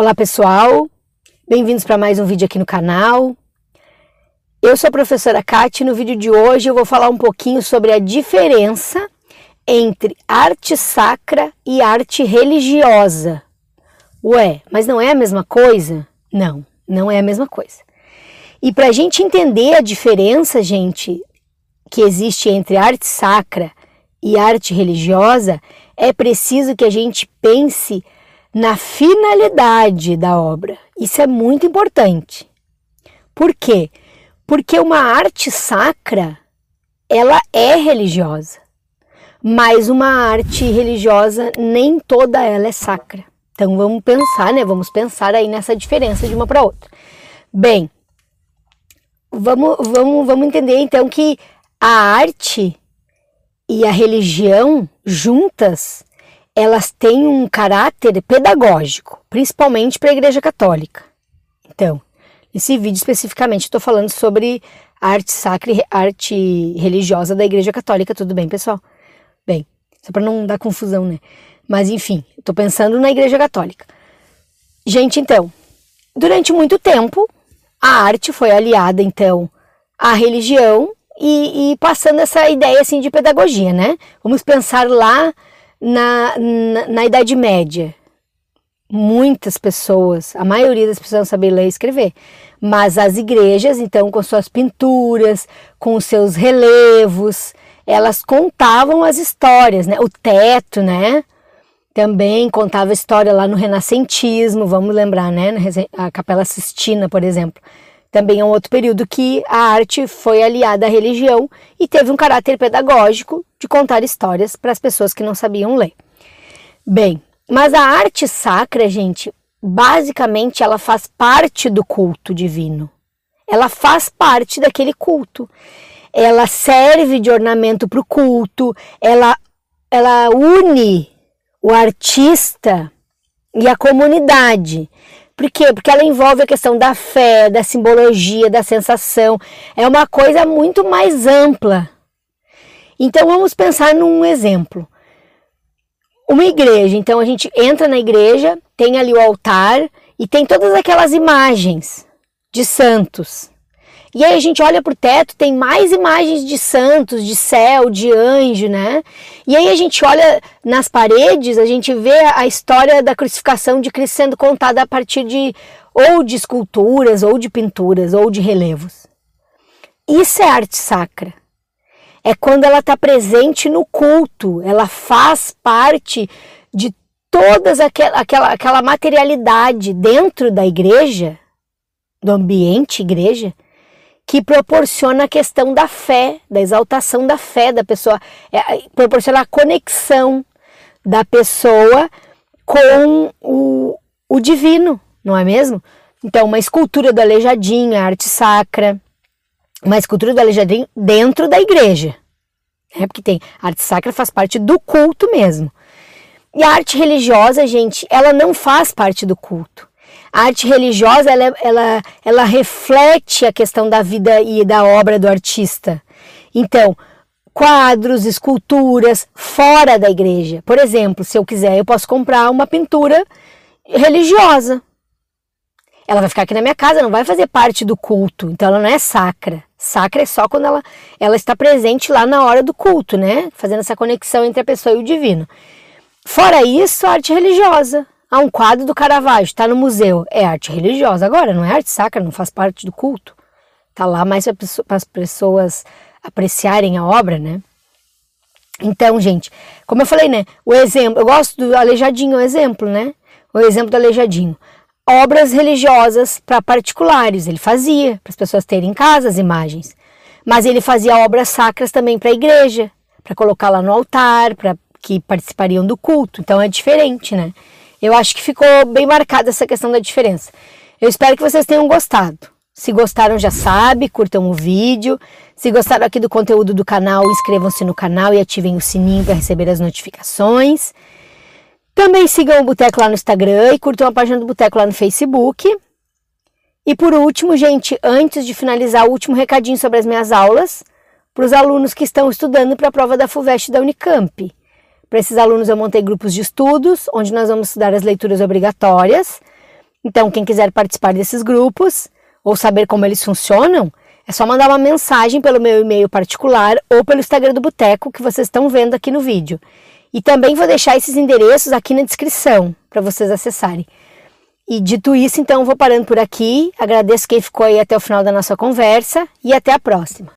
Olá pessoal, bem-vindos para mais um vídeo aqui no canal. Eu sou a professora Kate e no vídeo de hoje eu vou falar um pouquinho sobre a diferença entre arte sacra e arte religiosa. Ué, mas não é a mesma coisa? Não, não é a mesma coisa. E para a gente entender a diferença, gente, que existe entre arte sacra e arte religiosa, é preciso que a gente pense na finalidade da obra. Isso é muito importante. Por quê? Porque uma arte sacra, ela é religiosa. Mas uma arte religiosa, nem toda ela é sacra. Então vamos pensar, né? Vamos pensar aí nessa diferença de uma para outra. Bem, vamos, vamos, vamos entender então que a arte e a religião juntas elas têm um caráter pedagógico, principalmente para a Igreja Católica. Então, nesse vídeo especificamente estou falando sobre arte sacra e arte religiosa da Igreja Católica, tudo bem, pessoal? Bem, só para não dar confusão, né? Mas enfim, estou pensando na Igreja Católica. Gente, então, durante muito tempo, a arte foi aliada, então, à religião e, e passando essa ideia assim de pedagogia, né? Vamos pensar lá na, na, na Idade Média, muitas pessoas, a maioria das pessoas não sabem ler e escrever, mas as igrejas, então, com suas pinturas, com seus relevos, elas contavam as histórias, né? O teto, né? Também contava história lá no renascentismo, vamos lembrar, né? A Capela Sistina, por exemplo. Também é um outro período que a arte foi aliada à religião e teve um caráter pedagógico de contar histórias para as pessoas que não sabiam ler. Bem, mas a arte sacra, gente, basicamente ela faz parte do culto divino. Ela faz parte daquele culto. Ela serve de ornamento para o culto, ela, ela une o artista e a comunidade. Por quê? Porque ela envolve a questão da fé, da simbologia, da sensação. É uma coisa muito mais ampla. Então vamos pensar num exemplo. Uma igreja, então a gente entra na igreja, tem ali o altar e tem todas aquelas imagens de santos. E aí a gente olha para o teto, tem mais imagens de santos, de céu, de anjo, né? E aí a gente olha nas paredes, a gente vê a história da crucificação de Cristo sendo contada a partir de ou de esculturas, ou de pinturas, ou de relevos. Isso é arte sacra. É quando ela está presente no culto, ela faz parte de todas aquela, aquela, aquela materialidade dentro da igreja, do ambiente igreja, que proporciona a questão da fé, da exaltação da fé da pessoa, é, proporciona a conexão da pessoa com o, o divino, não é mesmo? Então, uma escultura do Aleijadinho, a arte sacra, uma escultura do Aleijadinho dentro da igreja, né? porque tem a arte sacra faz parte do culto mesmo. E a arte religiosa, gente, ela não faz parte do culto. A arte religiosa, ela, ela, ela reflete a questão da vida e da obra do artista. Então, quadros, esculturas fora da igreja. Por exemplo, se eu quiser, eu posso comprar uma pintura religiosa. Ela vai ficar aqui na minha casa, não vai fazer parte do culto, então ela não é sacra. Sacra é só quando ela, ela está presente lá na hora do culto, né? Fazendo essa conexão entre a pessoa e o divino. Fora isso, arte religiosa. Ah, um quadro do Caravaggio, está no museu. É arte religiosa agora, não é arte sacra, não faz parte do culto. Está lá mais para as pessoas apreciarem a obra, né? Então, gente, como eu falei, né? O exemplo, eu gosto do Aleijadinho, o exemplo, né? O exemplo do Aleijadinho. Obras religiosas para particulares, ele fazia, para as pessoas terem em casa as imagens. Mas ele fazia obras sacras também para a igreja, para colocar lá no altar, para que participariam do culto. Então é diferente, né? Eu acho que ficou bem marcada essa questão da diferença. Eu espero que vocês tenham gostado. Se gostaram, já sabe, curtam o vídeo. Se gostaram aqui do conteúdo do canal, inscrevam-se no canal e ativem o sininho para receber as notificações. Também sigam o Boteco lá no Instagram e curtam a página do Boteco lá no Facebook. E por último, gente, antes de finalizar, o último recadinho sobre as minhas aulas para os alunos que estão estudando para a prova da FUVEST da Unicamp. Para esses alunos eu montei grupos de estudos, onde nós vamos estudar as leituras obrigatórias. Então, quem quiser participar desses grupos ou saber como eles funcionam, é só mandar uma mensagem pelo meu e-mail particular ou pelo Instagram do Boteco que vocês estão vendo aqui no vídeo. E também vou deixar esses endereços aqui na descrição para vocês acessarem. E dito isso, então, vou parando por aqui. Agradeço quem ficou aí até o final da nossa conversa e até a próxima.